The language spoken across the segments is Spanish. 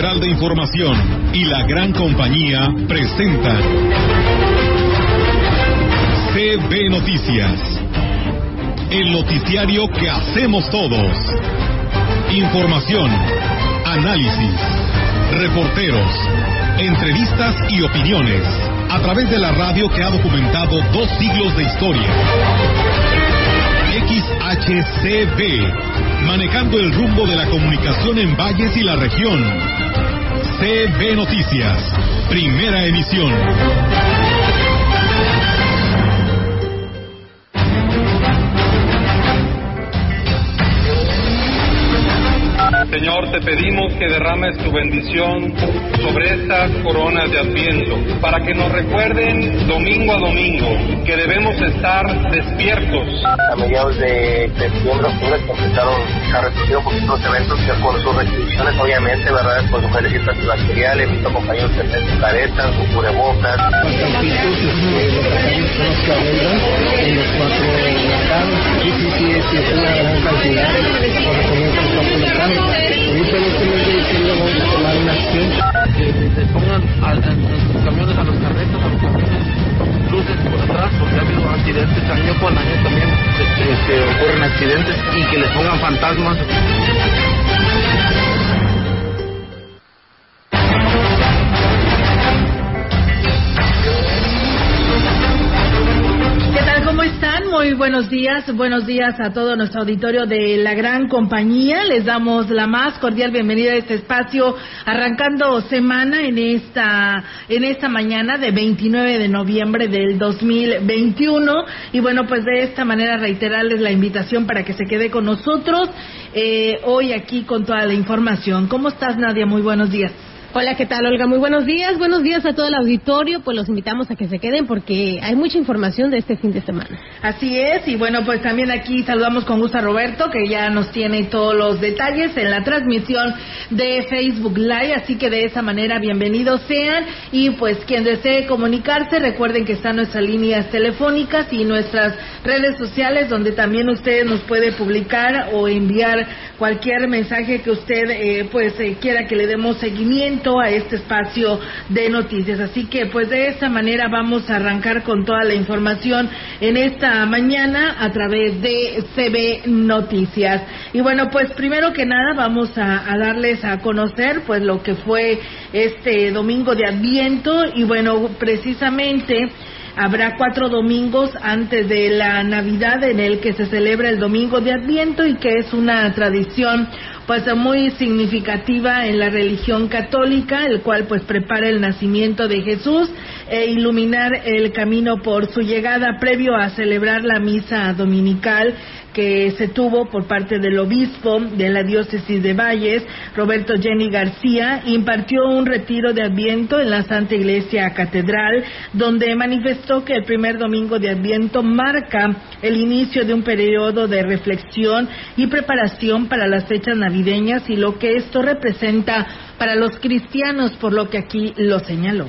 Central de Información y la gran compañía presentan CB Noticias, el noticiario que hacemos todos. Información, análisis, reporteros, entrevistas y opiniones a través de la radio que ha documentado dos siglos de historia. XHCB, manejando el rumbo de la comunicación en valles y la región. CB Noticias, primera emisión. Señor, te pedimos que derrames tu bendición sobre estas coronas de Adviento, para que nos recuerden domingo a domingo que debemos estar despiertos. A mediados de septiembre, octubre, empezaron a reducir un poquito los eventos que con sus restricciones, obviamente, ¿verdad? Pues mujeres antibacteriales, mis compañeros se su caretas, su cubrebocas. en los cuatro sí, sí, sí, es una gran cantidad, cuando comienzan los cuatro locales. En este mes de diciembre vamos a tomar una acción. Que se pongan a, a sus camiones, a los carretos, a los camiones, luces por atrás, porque ha habido accidentes año con año también, que, que ocurren accidentes y que les pongan fantasmas. Muy buenos días. Buenos días a todo nuestro auditorio de la gran compañía. Les damos la más cordial bienvenida a este espacio, arrancando semana en esta, en esta mañana de 29 de noviembre del 2021. Y bueno, pues de esta manera reiterarles la invitación para que se quede con nosotros eh, hoy aquí con toda la información. ¿Cómo estás, Nadia? Muy buenos días. Hola, ¿qué tal, Olga? Muy buenos días. Buenos días a todo el auditorio. Pues los invitamos a que se queden porque hay mucha información de este fin de semana. Así es, y bueno, pues también aquí saludamos con gusto a Roberto, que ya nos tiene todos los detalles en la transmisión de Facebook Live, así que de esa manera bienvenidos sean. Y pues quien desee comunicarse, recuerden que están nuestras líneas telefónicas y nuestras redes sociales, donde también usted nos puede publicar o enviar cualquier mensaje que usted eh, pues eh, quiera que le demos seguimiento a este espacio de noticias. Así que pues de esta manera vamos a arrancar con toda la información en esta mañana a través de CB Noticias. Y bueno, pues primero que nada vamos a, a darles a conocer pues lo que fue este domingo de Adviento y bueno, precisamente habrá cuatro domingos antes de la Navidad en el que se celebra el domingo de Adviento y que es una tradición pues muy significativa en la religión católica, el cual pues prepara el nacimiento de Jesús e iluminar el camino por su llegada previo a celebrar la misa dominical que se tuvo por parte del obispo de la diócesis de Valles, Roberto Jenny García, impartió un retiro de Adviento en la Santa Iglesia Catedral, donde manifestó que el primer domingo de Adviento marca el inicio de un periodo de reflexión y preparación para las fechas navideñas y lo que esto representa para los cristianos, por lo que aquí lo señaló.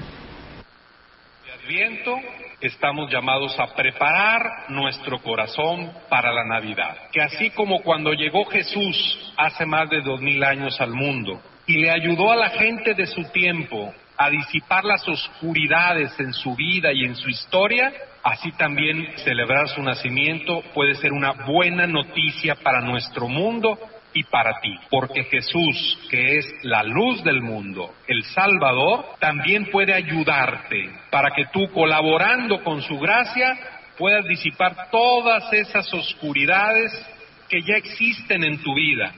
Adviento estamos llamados a preparar nuestro corazón para la Navidad. Que así como cuando llegó Jesús hace más de dos mil años al mundo y le ayudó a la gente de su tiempo a disipar las oscuridades en su vida y en su historia, así también celebrar su nacimiento puede ser una buena noticia para nuestro mundo y para ti, porque Jesús, que es la luz del mundo, el Salvador, también puede ayudarte para que tú, colaborando con su gracia, puedas disipar todas esas oscuridades que ya existen en tu vida.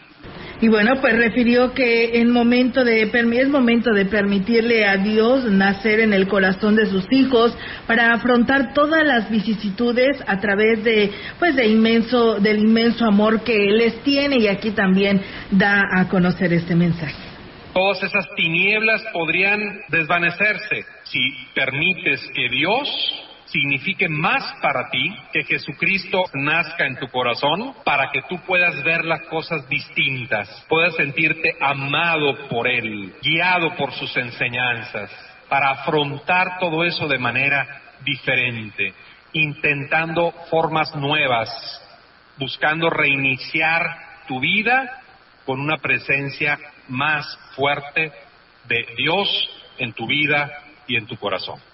Y bueno, pues refirió que en momento de, es momento de permitirle a Dios nacer en el corazón de sus hijos para afrontar todas las vicisitudes a través de, pues, de inmenso, del inmenso amor que les tiene y aquí también da a conocer este mensaje. Todas esas tinieblas podrían desvanecerse si permites que Dios signifique más para ti que Jesucristo nazca en tu corazón para que tú puedas ver las cosas distintas, puedas sentirte amado por Él, guiado por sus enseñanzas, para afrontar todo eso de manera diferente, intentando formas nuevas, buscando reiniciar tu vida con una presencia más fuerte de Dios en tu vida y en tu corazón.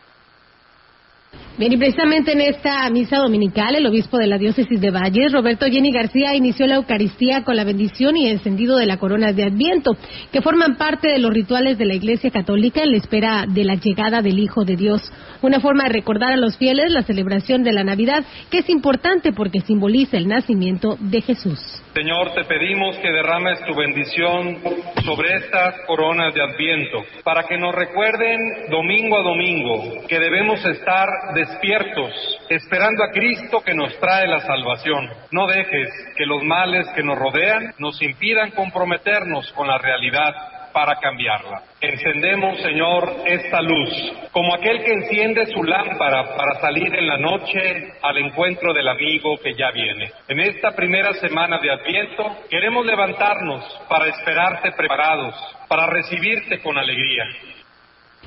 Bien, y precisamente en esta misa dominical, el obispo de la diócesis de Valles, Roberto Jenny García, inició la Eucaristía con la bendición y encendido de la corona de Adviento, que forman parte de los rituales de la Iglesia Católica en la espera de la llegada del Hijo de Dios. Una forma de recordar a los fieles la celebración de la Navidad, que es importante porque simboliza el nacimiento de Jesús. Señor, te pedimos que derrames tu bendición sobre estas coronas de Adviento, para que nos recuerden domingo a domingo que debemos estar despiertos, esperando a Cristo que nos trae la salvación. No dejes que los males que nos rodean nos impidan comprometernos con la realidad para cambiarla. Encendemos, Señor, esta luz, como aquel que enciende su lámpara para salir en la noche al encuentro del amigo que ya viene. En esta primera semana de Adviento queremos levantarnos para esperarte preparados, para recibirte con alegría.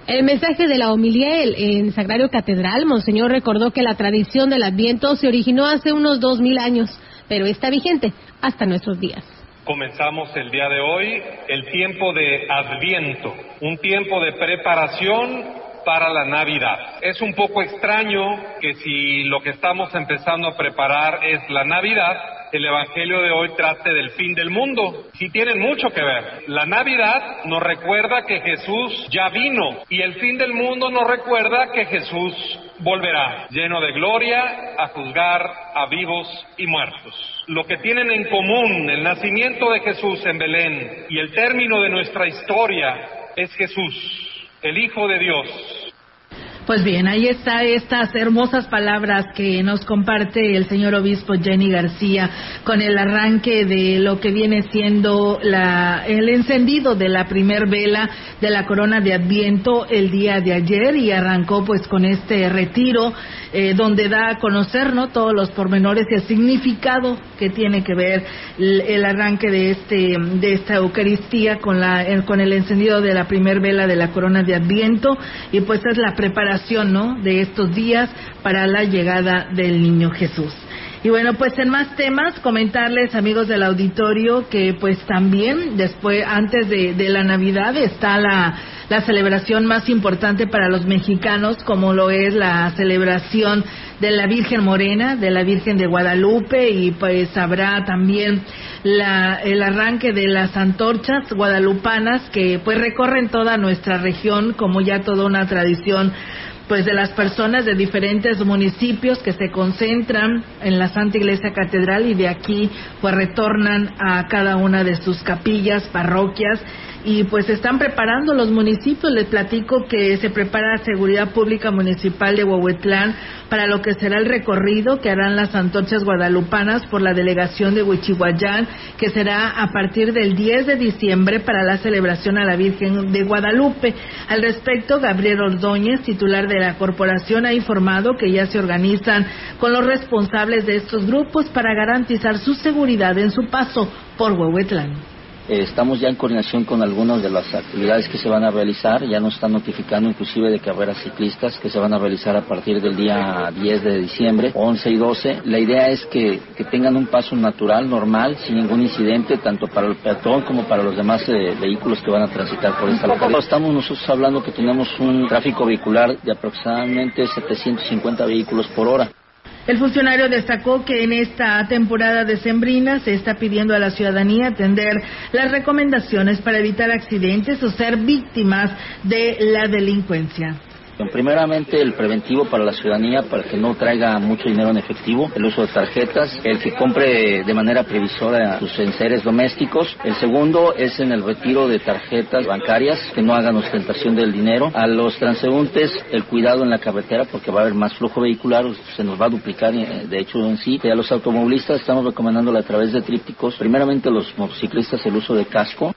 El mensaje de la homilía en Sagrario Catedral, Monseñor recordó que la tradición del Adviento se originó hace unos dos mil años, pero está vigente hasta nuestros días. Comenzamos el día de hoy el tiempo de Adviento, un tiempo de preparación para la Navidad. Es un poco extraño que si lo que estamos empezando a preparar es la Navidad, el Evangelio de hoy trate del fin del mundo. Sí tienen mucho que ver. La Navidad nos recuerda que Jesús ya vino y el fin del mundo nos recuerda que Jesús volverá, lleno de gloria, a juzgar a vivos y muertos. Lo que tienen en común el nacimiento de Jesús en Belén y el término de nuestra historia es Jesús, el Hijo de Dios, pues bien, ahí está estas hermosas palabras que nos comparte el señor obispo Jenny García con el arranque de lo que viene siendo la, el encendido de la primer vela de la corona de Adviento el día de ayer y arrancó pues con este retiro eh, donde da a conocer ¿no? todos los pormenores y el significado que tiene que ver el, arranque de este de esta Eucaristía con la con el encendido de la primer vela de la corona de Adviento y pues es la preparación ¿no? de estos días para la llegada del niño Jesús. Y bueno, pues en más temas, comentarles, amigos del auditorio, que pues también después, antes de, de la Navidad, está la, la celebración más importante para los mexicanos, como lo es la celebración de la Virgen Morena, de la Virgen de Guadalupe, y pues habrá también la, el arranque de las antorchas guadalupanas que pues recorren toda nuestra región como ya toda una tradición pues de las personas de diferentes municipios que se concentran en la Santa Iglesia Catedral y de aquí pues retornan a cada una de sus capillas, parroquias y pues están preparando los municipios. Les platico que se prepara Seguridad Pública Municipal de Huehuetlán para lo que será el recorrido que harán las antorchas guadalupanas por la delegación de Huichihuayán, que será a partir del 10 de diciembre para la celebración a la Virgen de Guadalupe. Al respecto, Gabriel Ordóñez, titular de la corporación, ha informado que ya se organizan con los responsables de estos grupos para garantizar su seguridad en su paso por Huehuetlán. Eh, estamos ya en coordinación con algunas de las actividades que se van a realizar. Ya nos están notificando inclusive de carreras ciclistas que se van a realizar a partir del día 10 de diciembre, 11 y 12. La idea es que, tengan un paso natural, normal, sin ningún incidente, tanto para el peatón como para los demás eh, vehículos que van a transitar por esta localidad. Estamos nosotros hablando que tenemos un tráfico vehicular de aproximadamente 750 vehículos por hora. El funcionario destacó que en esta temporada decembrina se está pidiendo a la ciudadanía atender las recomendaciones para evitar accidentes o ser víctimas de la delincuencia. Primeramente, el preventivo para la ciudadanía, para que no traiga mucho dinero en efectivo, el uso de tarjetas, el que compre de manera previsora sus enseres domésticos. El segundo es en el retiro de tarjetas bancarias, que no hagan ostentación del dinero. A los transeúntes, el cuidado en la carretera, porque va a haber más flujo vehicular, se nos va a duplicar, eh, de hecho, en sí. Y a los automovilistas estamos recomendándole a través de trípticos, primeramente los motociclistas el uso de casco,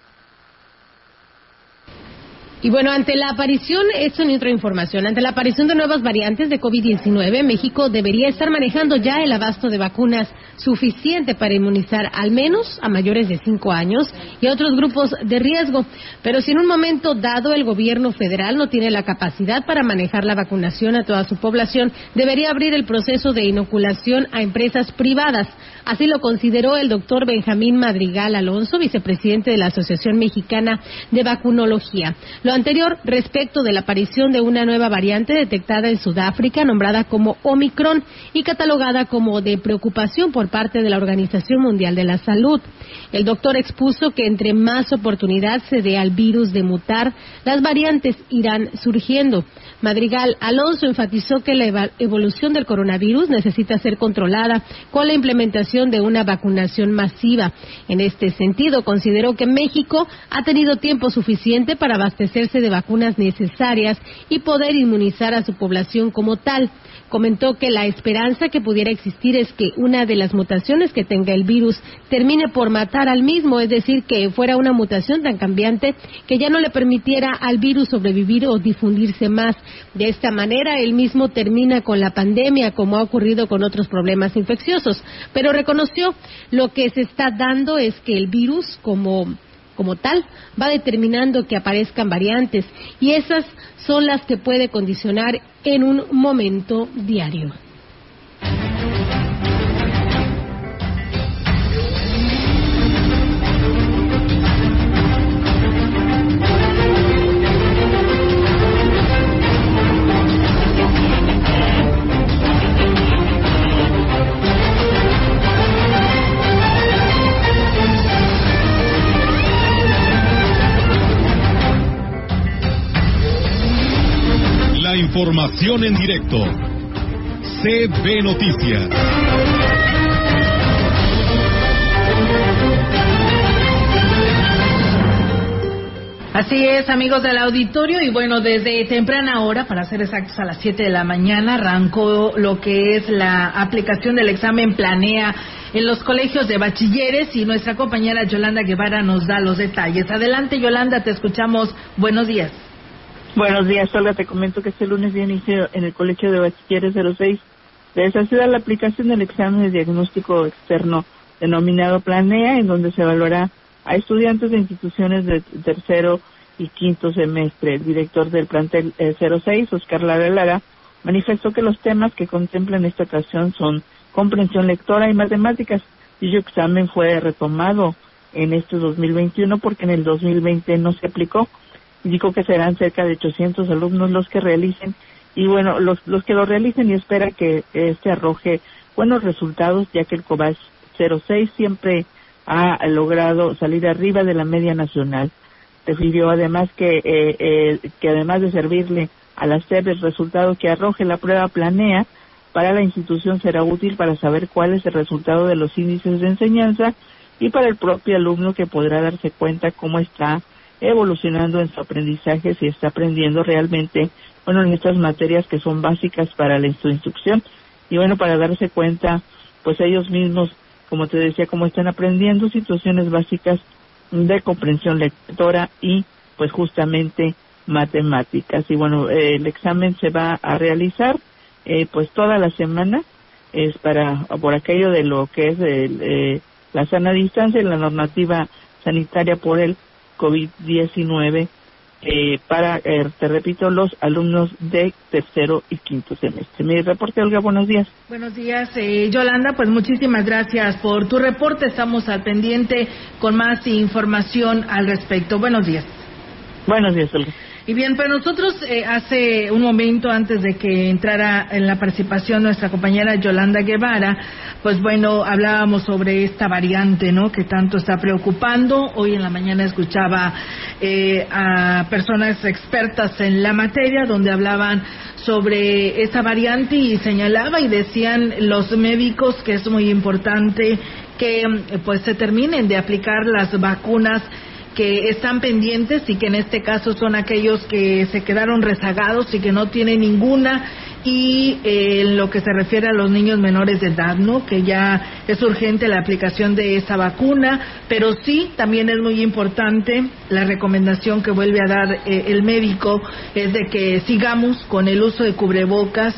y bueno, ante la aparición, esto en otra información, ante la aparición de nuevas variantes de COVID-19, México debería estar manejando ya el abasto de vacunas suficiente para inmunizar al menos a mayores de 5 años y a otros grupos de riesgo. Pero si en un momento dado el gobierno federal no tiene la capacidad para manejar la vacunación a toda su población, debería abrir el proceso de inoculación a empresas privadas Así lo consideró el doctor Benjamín Madrigal Alonso, vicepresidente de la Asociación Mexicana de Vacunología. Lo anterior respecto de la aparición de una nueva variante detectada en Sudáfrica, nombrada como Omicron y catalogada como de preocupación por parte de la Organización Mundial de la Salud. El doctor expuso que entre más oportunidad se dé al virus de mutar, las variantes irán surgiendo. Madrigal Alonso enfatizó que la evolución del coronavirus necesita ser controlada con la implementación de una vacunación masiva. En este sentido, consideró que México ha tenido tiempo suficiente para abastecerse de vacunas necesarias y poder inmunizar a su población como tal comentó que la esperanza que pudiera existir es que una de las mutaciones que tenga el virus termine por matar al mismo, es decir, que fuera una mutación tan cambiante que ya no le permitiera al virus sobrevivir o difundirse más. De esta manera, él mismo termina con la pandemia, como ha ocurrido con otros problemas infecciosos. Pero reconoció lo que se está dando es que el virus, como como tal, va determinando que aparezcan variantes y esas son las que puede condicionar en un momento diario. Información en directo. CB Noticias. Así es, amigos del auditorio, y bueno, desde temprana hora, para ser exactos a las 7 de la mañana, arrancó lo que es la aplicación del examen Planea en los colegios de bachilleres y nuestra compañera Yolanda Guevara nos da los detalles. Adelante, Yolanda, te escuchamos. Buenos días. Buenos días, Olga. Te comento que este lunes día inició en el Colegio de Bachilleres 06 de esa ciudad la aplicación del examen de diagnóstico externo denominado Planea, en donde se evaluará a estudiantes de instituciones de tercero y quinto semestre. El director del plantel 06, eh, Oscar Lara manifestó que los temas que contemplan esta ocasión son comprensión lectora y matemáticas. Dicho examen fue retomado en este 2021 porque en el 2020 no se aplicó Indicó que serán cerca de 800 alumnos los que realicen y bueno, los, los que lo realicen y espera que este arroje buenos resultados ya que el COBAS 06 siempre ha logrado salir arriba de la media nacional. Refirió además que, eh, eh, que además de servirle a la SEP el resultado que arroje la prueba planea, para la institución será útil para saber cuál es el resultado de los índices de enseñanza y para el propio alumno que podrá darse cuenta cómo está evolucionando en su aprendizaje, si está aprendiendo realmente, bueno, en estas materias que son básicas para la, su instrucción. Y bueno, para darse cuenta, pues ellos mismos, como te decía, cómo están aprendiendo situaciones básicas de comprensión lectora y pues justamente matemáticas. Y bueno, el examen se va a realizar eh, pues toda la semana, es para, por aquello de lo que es eh, la sana distancia y la normativa sanitaria por el COVID-19 eh, para, eh, te repito, los alumnos de tercero y quinto semestre. Mi reporte, Olga, buenos días. Buenos días, eh, Yolanda, pues muchísimas gracias por tu reporte. Estamos al pendiente con más información al respecto. Buenos días. Buenos días, Olga. Y bien, pero nosotros eh, hace un momento antes de que entrara en la participación nuestra compañera Yolanda Guevara, pues bueno, hablábamos sobre esta variante, ¿no? Que tanto está preocupando. Hoy en la mañana escuchaba eh, a personas expertas en la materia donde hablaban sobre esta variante y señalaba y decían los médicos que es muy importante que pues se terminen de aplicar las vacunas que están pendientes y que en este caso son aquellos que se quedaron rezagados y que no tienen ninguna y eh, en lo que se refiere a los niños menores de edad, ¿no? Que ya es urgente la aplicación de esa vacuna, pero sí también es muy importante la recomendación que vuelve a dar eh, el médico es de que sigamos con el uso de cubrebocas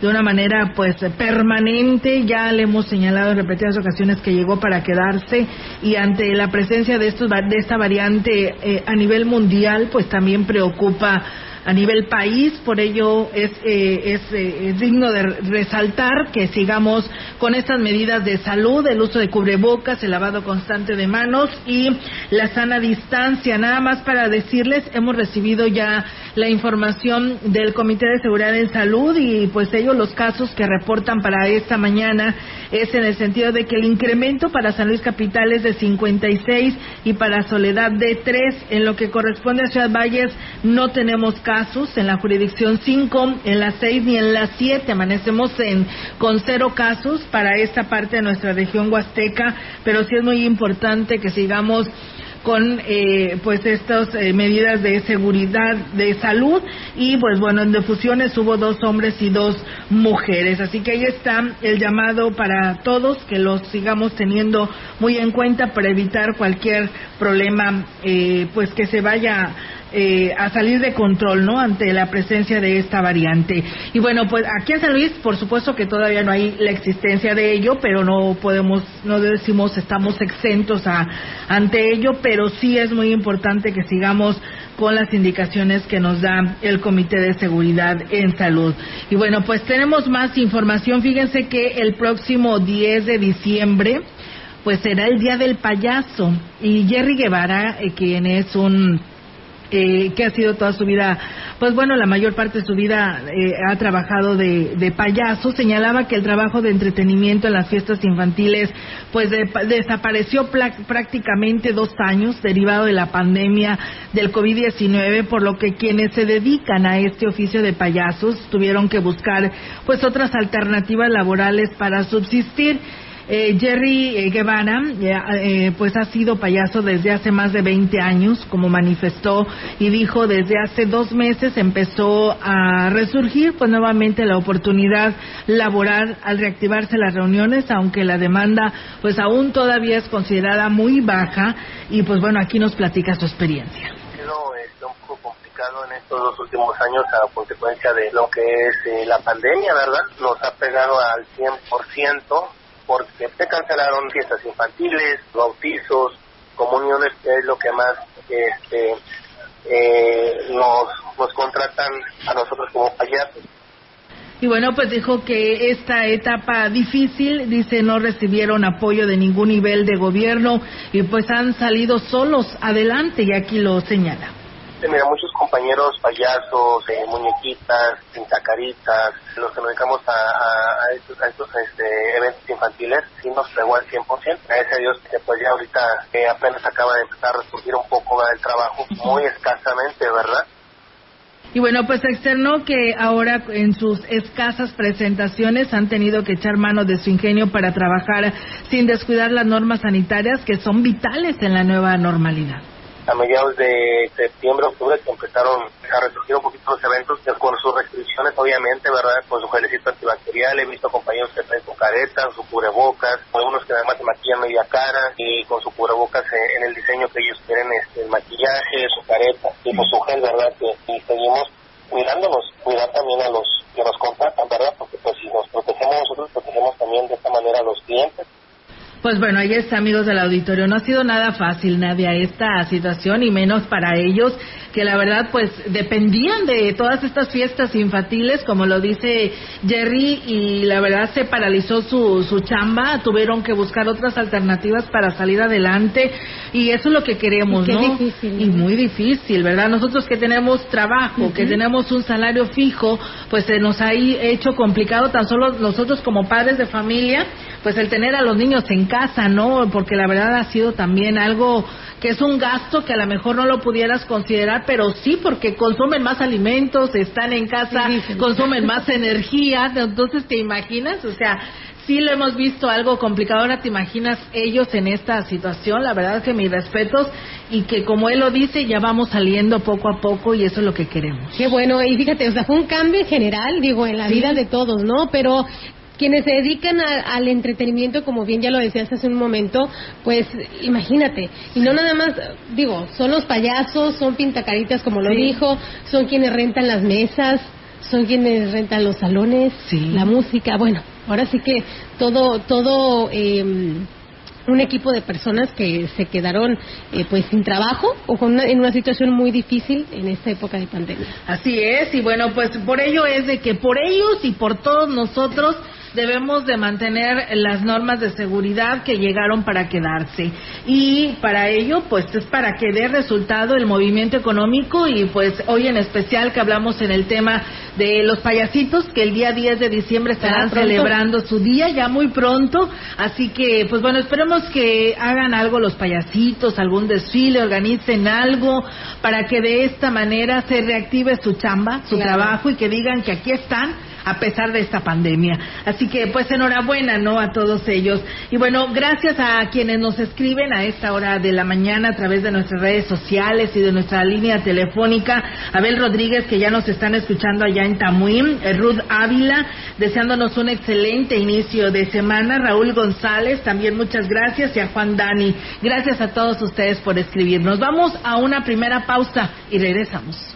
de una manera pues permanente. Ya le hemos señalado en repetidas ocasiones que llegó para quedarse y ante la presencia de estos de esta variante eh, a nivel mundial pues también preocupa a nivel país. Por ello es, eh, eh, es, digno de resaltar que sigamos con estas medidas de salud, el uso de cubrebocas, el lavado constante de manos y la sana distancia. Nada más para decirles, hemos recibido ya la información del Comité de Seguridad en Salud y pues ellos los casos que reportan para esta mañana es en el sentido de que el incremento para San Luis Capital es de 56 y para Soledad de 3. En lo que corresponde a Ciudad Valles no tenemos casos en la jurisdicción 5, en la 6 ni en la 7. Amanecemos en, con cero casos para esta parte de nuestra región huasteca, pero sí es muy importante que sigamos con eh, pues estas eh, medidas de seguridad de salud y pues bueno en defusiones hubo dos hombres y dos mujeres así que ahí está el llamado para todos que los sigamos teniendo muy en cuenta para evitar cualquier problema eh, pues que se vaya eh, a salir de control, ¿no? Ante la presencia de esta variante. Y bueno, pues aquí en San Luis, por supuesto que todavía no hay la existencia de ello, pero no podemos, no decimos estamos exentos a, ante ello, pero sí es muy importante que sigamos con las indicaciones que nos da el Comité de Seguridad en Salud. Y bueno, pues tenemos más información. Fíjense que el próximo 10 de diciembre, pues será el Día del Payaso. Y Jerry Guevara, eh, quien es un eh, que ha sido toda su vida, pues bueno, la mayor parte de su vida eh, ha trabajado de, payaso, señalaba que el trabajo de entretenimiento en las fiestas infantiles pues desapareció prácticamente dos años derivado de la pandemia del COVID-19, por lo que quienes se dedican a este oficio de payasos tuvieron que buscar pues otras alternativas laborales para subsistir. Eh, Jerry eh, Guevara, eh, pues ha sido payaso desde hace más de 20 años, como manifestó y dijo desde hace dos meses empezó a resurgir pues nuevamente la oportunidad laboral al reactivarse las reuniones, aunque la demanda pues aún todavía es considerada muy baja y pues bueno, aquí nos platica su experiencia un poco complicado en estos dos últimos años a consecuencia de lo que es la pandemia, ¿verdad? Nos ha pegado al 100% porque se cancelaron fiestas infantiles, bautizos, comuniones, que es lo que más este, eh, nos, nos contratan a nosotros como payasos. Y bueno, pues dijo que esta etapa difícil, dice, no recibieron apoyo de ningún nivel de gobierno y pues han salido solos adelante y aquí lo señala. Mira, muchos compañeros payasos, eh, muñequitas, pintacaritas, los que nos dedicamos a, estos, este, eventos infantiles, sí nos pegó al 100%. Gracias a Dios que pues ya ahorita eh, apenas acaba de empezar a resurgir un poco el trabajo, muy escasamente, ¿verdad? Y bueno, pues externó que ahora en sus escasas presentaciones han tenido que echar mano de su ingenio para trabajar sin descuidar las normas sanitarias que son vitales en la nueva normalidad a mediados de septiembre, octubre, que empezaron a resurgir un poquito los eventos, con sus restricciones, obviamente, ¿verdad? Con su gelecito antibacterial, he visto compañeros que traen su careta, su cubrebocas, algunos que además se maquillan media cara y con su cubrebocas en el diseño que ellos quieren, este, el maquillaje, su careta y pues su gel, ¿verdad? y seguimos cuidándonos, cuidar también a los que nos contratan, ¿verdad? Porque pues si nos protegemos nosotros, protegemos también de esta manera a los clientes. Pues bueno, ahí está, amigos del auditorio. No ha sido nada fácil, Nadia, esta situación, y menos para ellos, que la verdad, pues dependían de todas estas fiestas infantiles, como lo dice Jerry, y la verdad se paralizó su, su chamba, tuvieron que buscar otras alternativas para salir adelante, y eso es lo que queremos, ¿no? Difícil, y muy difícil, ¿verdad? Nosotros que tenemos trabajo, que tenemos un salario fijo, pues se nos ha hecho complicado tan solo nosotros como padres de familia, pues el tener a los niños en casa, ¿no? Porque la verdad ha sido también algo que es un gasto que a lo mejor no lo pudieras considerar, pero sí porque consumen más alimentos, están en casa, consumen más energía, entonces te imaginas, o sea, sí lo hemos visto algo complicado, ahora te imaginas ellos en esta situación, la verdad es que mis respetos y que como él lo dice, ya vamos saliendo poco a poco y eso es lo que queremos. Qué bueno, y fíjate, o sea, fue un cambio general, digo, en la vida de todos, ¿no? Pero quienes se dedican al entretenimiento, como bien ya lo decías hace un momento, pues imagínate, y no nada más, digo, son los payasos, son pintacaritas, como lo dijo, son quienes rentan las mesas, son quienes rentan los salones, la música, bueno, ahora sí que todo, todo, eh, un equipo de personas que se quedaron eh, pues sin trabajo o con en una situación muy difícil en esta época de pandemia. Así es, y bueno, pues por ello es de que por ellos y por todos nosotros debemos de mantener las normas de seguridad que llegaron para quedarse. Y para ello, pues es para que dé resultado el movimiento económico y pues hoy en especial que hablamos en el tema de los payasitos, que el día 10 de diciembre estarán celebrando su día ya muy pronto. Así que, pues bueno, esperemos que hagan algo los payasitos, algún desfile, organicen algo para que de esta manera se reactive su chamba, su trabajo y que digan que aquí están a pesar de esta pandemia. Así que pues enhorabuena, ¿no? A todos ellos. Y bueno, gracias a quienes nos escriben a esta hora de la mañana a través de nuestras redes sociales y de nuestra línea telefónica. Abel Rodríguez, que ya nos están escuchando allá en Tamuín. Eh, Ruth Ávila, deseándonos un excelente inicio de semana. Raúl González, también muchas gracias. Y a Juan Dani. Gracias a todos ustedes por escribirnos. Vamos a una primera pausa y regresamos.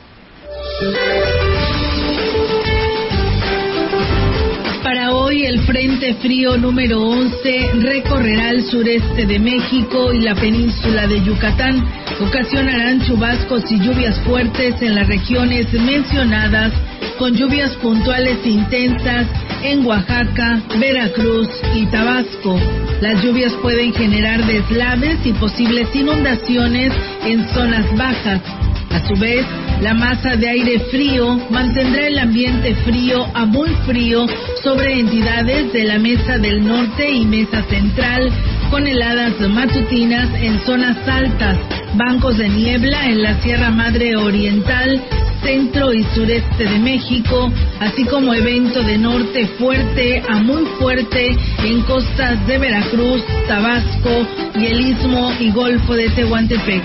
Para hoy el Frente Frío número 11 recorrerá el sureste de México y la península de Yucatán. Ocasionarán chubascos y lluvias fuertes en las regiones mencionadas, con lluvias puntuales intensas en Oaxaca, Veracruz y Tabasco. Las lluvias pueden generar deslaves y posibles inundaciones en zonas bajas. A su vez, la masa de aire frío mantendrá el ambiente frío a muy frío sobre entidades de la Mesa del Norte y Mesa Central, con heladas matutinas en zonas altas, bancos de niebla en la Sierra Madre Oriental, centro y sureste de México, así como evento de norte fuerte a muy fuerte en costas de Veracruz, Tabasco y el istmo y golfo de Tehuantepec.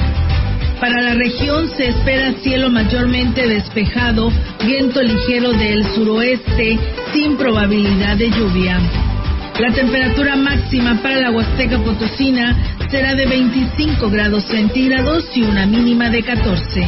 Para la región se espera cielo mayormente despejado, viento ligero del suroeste, sin probabilidad de lluvia. La temperatura máxima para la Huasteca Potosina será de 25 grados centígrados y una mínima de 14.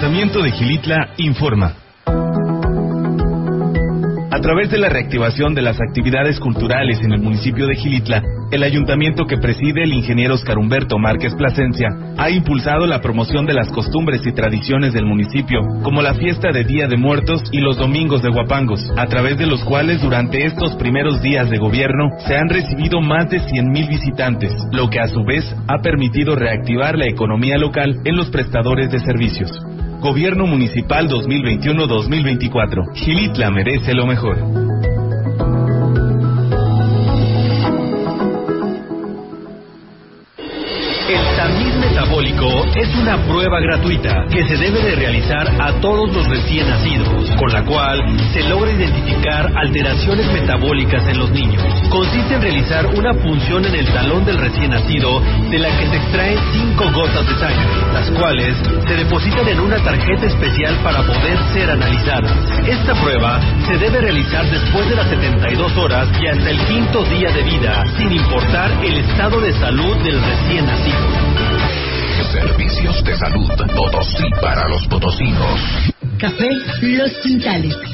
Ayuntamiento de Gilitla informa. A través de la reactivación de las actividades culturales en el municipio de Gilitla, el ayuntamiento que preside el ingeniero Oscar Humberto Márquez Plasencia ha impulsado la promoción de las costumbres y tradiciones del municipio, como la fiesta de Día de Muertos y los domingos de Guapangos, a través de los cuales durante estos primeros días de gobierno se han recibido más de 100.000 visitantes, lo que a su vez ha permitido reactivar la economía local en los prestadores de servicios. Gobierno Municipal 2021-2024. Gilitla merece lo mejor. Es una prueba gratuita que se debe de realizar a todos los recién nacidos, con la cual se logra identificar alteraciones metabólicas en los niños. Consiste en realizar una punción en el talón del recién nacido de la que se extraen cinco gotas de sangre, las cuales se depositan en una tarjeta especial para poder ser analizadas. Esta prueba se debe realizar después de las 72 horas y hasta el quinto día de vida, sin importar el estado de salud del recién nacido. Servicios de salud, Potosí para los potosinos. Café Los Quintales.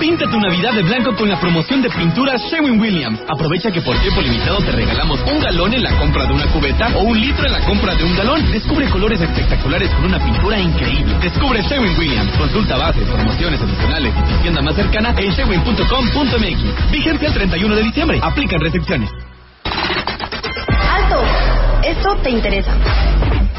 Pinta tu Navidad de blanco con la promoción de pintura Sherwin Williams. Aprovecha que por tiempo limitado te regalamos un galón en la compra de una cubeta o un litro en la compra de un galón. Descubre colores espectaculares con una pintura increíble. Descubre Sherwin Williams. Consulta bases, promociones adicionales y tu tienda más cercana en sherwin.com.mx. Vigencia el 31 de diciembre. Aplican restricciones. ¡Alto! Esto te interesa.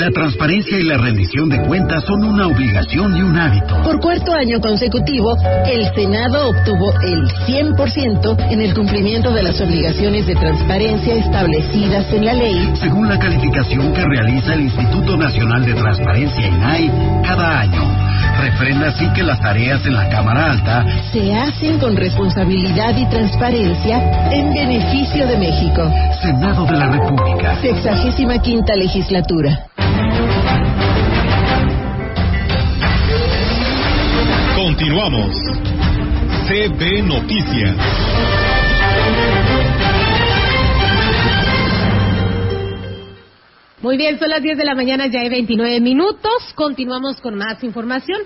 La transparencia y la rendición de cuentas son una obligación y un hábito. Por cuarto año consecutivo, el Senado obtuvo el 100% en el cumplimiento de las obligaciones de transparencia establecidas en la ley, según la calificación que realiza el Instituto Nacional de Transparencia INAI cada año. Refrenda así que las tareas en la Cámara Alta se hacen con responsabilidad y transparencia en beneficio de México. Senado de la República. Sexagésima quinta legislatura. Continuamos. CB Noticias. Muy bien, son las 10 de la mañana, ya hay 29 minutos. Continuamos con más información.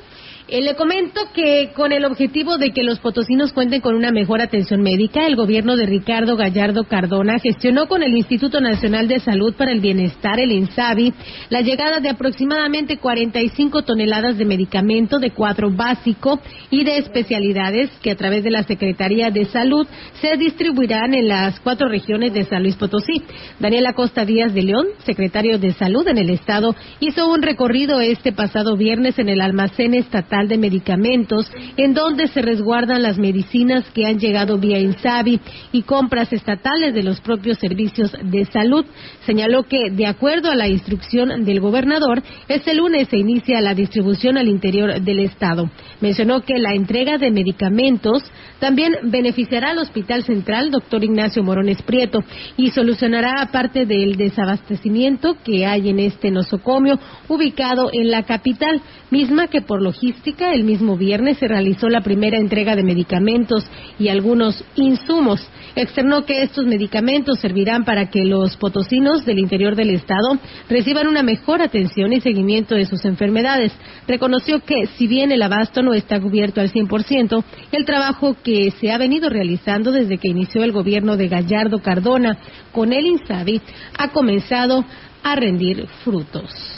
Eh, le comento que con el objetivo de que los potosinos cuenten con una mejor atención médica, el gobierno de Ricardo Gallardo Cardona gestionó con el Instituto Nacional de Salud para el Bienestar, el INSABI, la llegada de aproximadamente 45 toneladas de medicamento de cuadro básico y de especialidades que a través de la Secretaría de Salud se distribuirán en las cuatro regiones de San Luis Potosí. Daniel Acosta Díaz de León, secretario de Salud en el Estado, hizo un recorrido este pasado viernes en el almacén estatal de Medicamentos, en donde se resguardan las medicinas que han llegado vía INSABI y compras estatales de los propios servicios de salud. Señaló que, de acuerdo a la instrucción del gobernador, este lunes se inicia la distribución al interior del Estado. Mencionó que la entrega de medicamentos también beneficiará al Hospital Central, doctor Ignacio Morones Prieto, y solucionará parte del desabastecimiento que hay en este nosocomio ubicado en la capital, misma que por logística el mismo viernes se realizó la primera entrega de medicamentos y algunos insumos. Externó que estos medicamentos servirán para que los potosinos del interior del estado reciban una mejor atención y seguimiento de sus enfermedades. Reconoció que, si bien el abasto no está cubierto al 100%, el trabajo que se ha venido realizando desde que inició el gobierno de Gallardo Cardona con el INSABI ha comenzado a rendir frutos.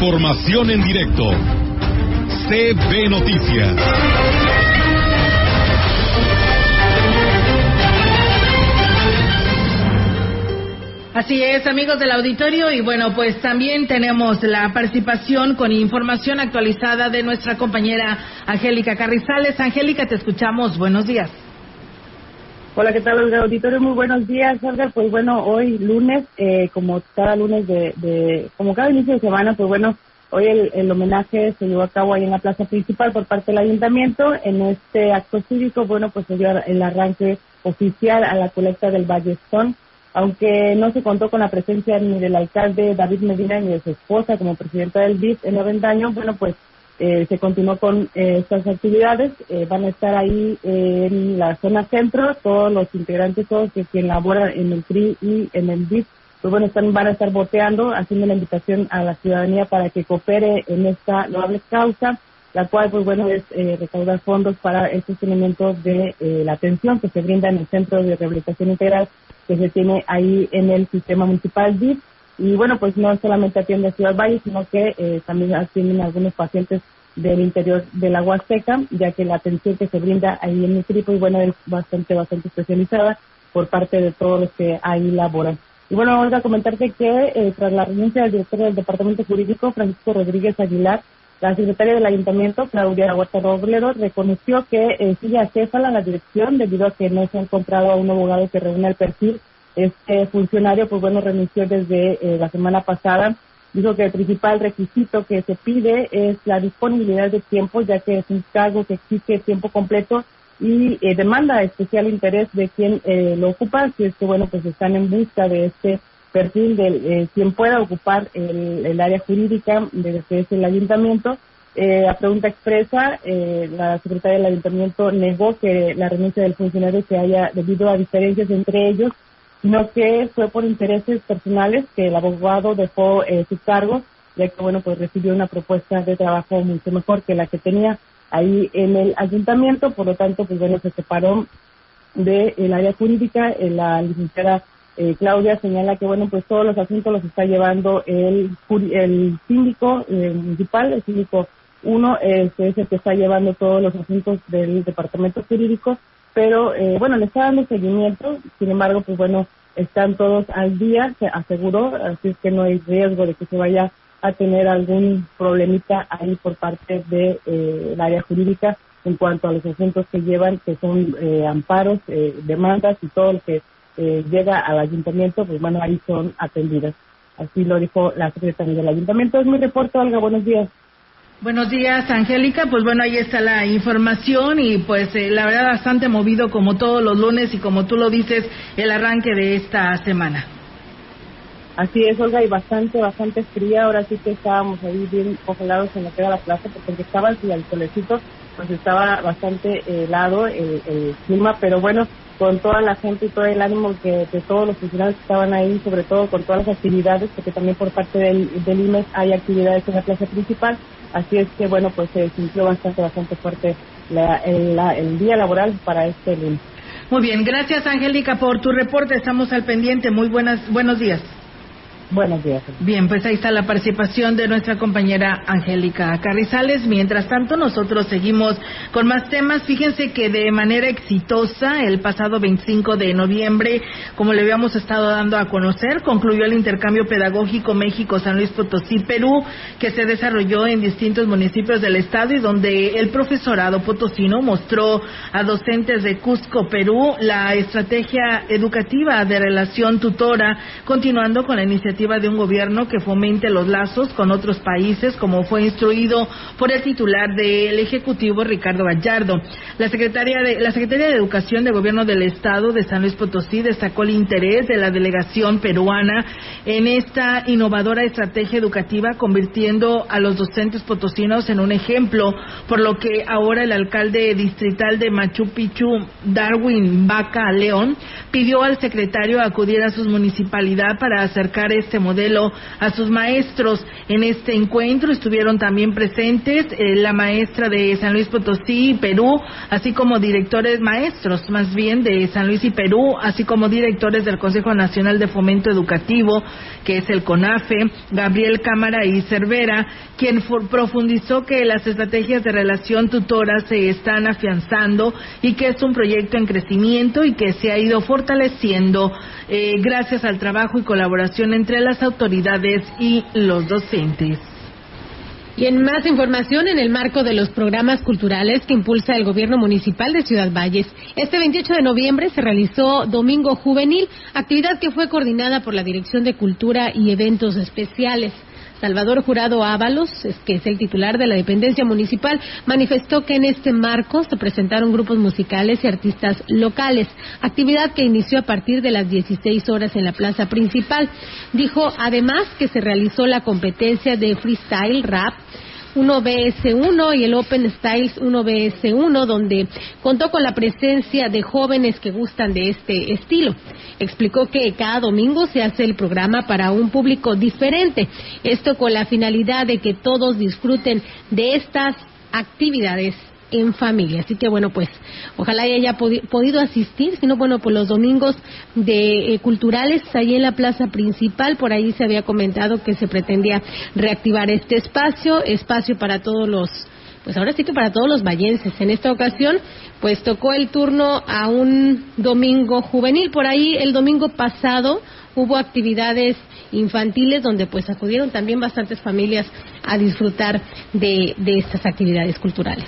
Información en directo. CB Noticias. Así es, amigos del auditorio, y bueno, pues también tenemos la participación con información actualizada de nuestra compañera Angélica Carrizales. Angélica, te escuchamos. Buenos días. Hola, ¿qué tal, Olga Auditorio? Muy buenos días, Olga. Pues bueno, hoy lunes, eh, como cada lunes de, como cada inicio de semana, pues bueno, hoy el, homenaje se llevó a cabo ahí en la plaza principal por parte del ayuntamiento. En este acto cívico, bueno, pues se dio el arranque oficial a la colecta del Ballestón, aunque no se contó con la presencia ni del alcalde David Medina ni de su esposa como presidenta del BIS en Avendaño, bueno, pues eh, se continuó con eh, estas actividades. Eh, van a estar ahí en la zona centro todos los integrantes, todos que quien labora en el TRI y en el DIF, pues bueno, están, van a estar boteando, haciendo la invitación a la ciudadanía para que coopere en esta loable causa, la cual, pues bueno, es recaudar fondos para el sostenimiento de la atención que se brinda en el Centro de Rehabilitación Integral que se tiene ahí en el sistema municipal DIF y bueno, pues no solamente atiende a Ciudad Valle, sino que eh, también atienden a algunos pacientes del interior del agua seca, ya que la atención que se brinda ahí en el tripo y bueno, es bastante, bastante especializada por parte de todos los que ahí laboran. Y bueno, vamos a comentarte que eh, tras la renuncia del director del Departamento Jurídico, Francisco Rodríguez Aguilar, La secretaria del ayuntamiento, Claudia Huerta Robledo, reconoció que eh, sigue acéfala la dirección debido a que no se ha encontrado a un abogado que reúna el perfil. Este funcionario, pues bueno, renunció desde eh, la semana pasada. Dijo que el principal requisito que se pide es la disponibilidad de tiempo, ya que es un cargo que exige tiempo completo y eh, demanda especial interés de quien eh, lo ocupa, si es que, bueno, pues están en busca de este perfil de eh, quien pueda ocupar el, el área jurídica de que es el ayuntamiento. Eh, a pregunta expresa, eh, la secretaria del ayuntamiento negó que la renuncia del funcionario se haya debido a diferencias entre ellos, sino que fue por intereses personales que el abogado dejó eh, su cargo, ya que, bueno, pues recibió una propuesta de trabajo mucho mejor que la que tenía ahí en el ayuntamiento, por lo tanto, pues bueno, se separó del área jurídica, eh, la licenciada eh, Claudia señala que bueno pues todos los asuntos los está llevando el el síndico eh, municipal el síndico uno es el que está llevando todos los asuntos del departamento jurídico pero eh, bueno le está dando seguimiento sin embargo pues bueno están todos al día se aseguró así es que no hay riesgo de que se vaya a tener algún problemita ahí por parte de eh, el área jurídica en cuanto a los asuntos que llevan que son eh, amparos eh, demandas y todo lo que eh, llega al ayuntamiento, pues bueno, ahí son atendidas. Así lo dijo la secretaria del ayuntamiento. Es mi reporte, Olga. Buenos días. Buenos días, Angélica. Pues bueno, ahí está la información y pues eh, la verdad bastante movido como todos los lunes y como tú lo dices, el arranque de esta semana. Así es, Olga, y bastante, bastante fría. Ahora sí que estábamos ahí bien congelados en lo que era la plaza, porque estaba el el solecito, pues estaba bastante helado el, el clima, pero bueno, con toda la gente y todo el ánimo que de todos los funcionarios que estaban ahí, sobre todo con todas las actividades, porque también por parte del, del IMES hay actividades en la plaza principal, así es que bueno, pues se sintió bastante, bastante fuerte la, el, la- el día laboral para este lunes. Muy bien, gracias Angélica por tu reporte. Estamos al pendiente. Muy buenas, buenos días. Buenos días. Bien, pues ahí está la participación de nuestra compañera Angélica Carrizales. Mientras tanto, nosotros seguimos con más temas. Fíjense que de manera exitosa, el pasado 25 de noviembre, como le habíamos estado dando a conocer, concluyó el intercambio pedagógico México-San Luis Potosí-Perú, que se desarrolló en distintos municipios del estado y donde el profesorado potosino mostró a docentes de Cusco, Perú, la estrategia educativa de relación tutora, continuando con la iniciativa de un gobierno que fomente los lazos con otros países, como fue instruido por el titular del Ejecutivo, Ricardo Gallardo. La secretaria de, la secretaria de Educación del Gobierno del Estado de San Luis Potosí destacó el interés de la delegación peruana en esta innovadora estrategia educativa, convirtiendo a los docentes potosinos en un ejemplo, por lo que ahora el alcalde distrital de Machu Picchu, Darwin Vaca León, pidió al secretario acudir a su municipalidad para acercar este modelo a sus maestros. En este encuentro estuvieron también presentes eh, la maestra de San Luis Potosí y Perú, así como directores maestros, más bien de San Luis y Perú, así como directores del Consejo Nacional de Fomento Educativo, que es el CONAFE, Gabriel Cámara y Cervera, quien for- profundizó que las estrategias de relación tutora se están afianzando y que es un proyecto en crecimiento y que se ha ido fortaleciendo eh, gracias al trabajo y colaboración entre las autoridades y los docentes. Y en más información, en el marco de los programas culturales que impulsa el gobierno municipal de Ciudad Valles, este 28 de noviembre se realizó Domingo Juvenil, actividad que fue coordinada por la Dirección de Cultura y Eventos Especiales. Salvador Jurado Ábalos, que es el titular de la dependencia municipal, manifestó que en este marco se presentaron grupos musicales y artistas locales, actividad que inició a partir de las 16 horas en la plaza principal. Dijo además que se realizó la competencia de freestyle rap 1BS1 y el Open Styles 1BS1, donde contó con la presencia de jóvenes que gustan de este estilo. Explicó que cada domingo se hace el programa para un público diferente, esto con la finalidad de que todos disfruten de estas actividades en familia. Así que bueno, pues ojalá haya podi- podido asistir, si no, bueno, pues los domingos de eh, culturales ahí en la plaza principal, por ahí se había comentado que se pretendía reactivar este espacio, espacio para todos los pues ahora sí que para todos los vallenses. En esta ocasión, pues tocó el turno a un domingo juvenil. Por ahí el domingo pasado hubo actividades infantiles donde pues acudieron también bastantes familias a disfrutar de, de estas actividades culturales.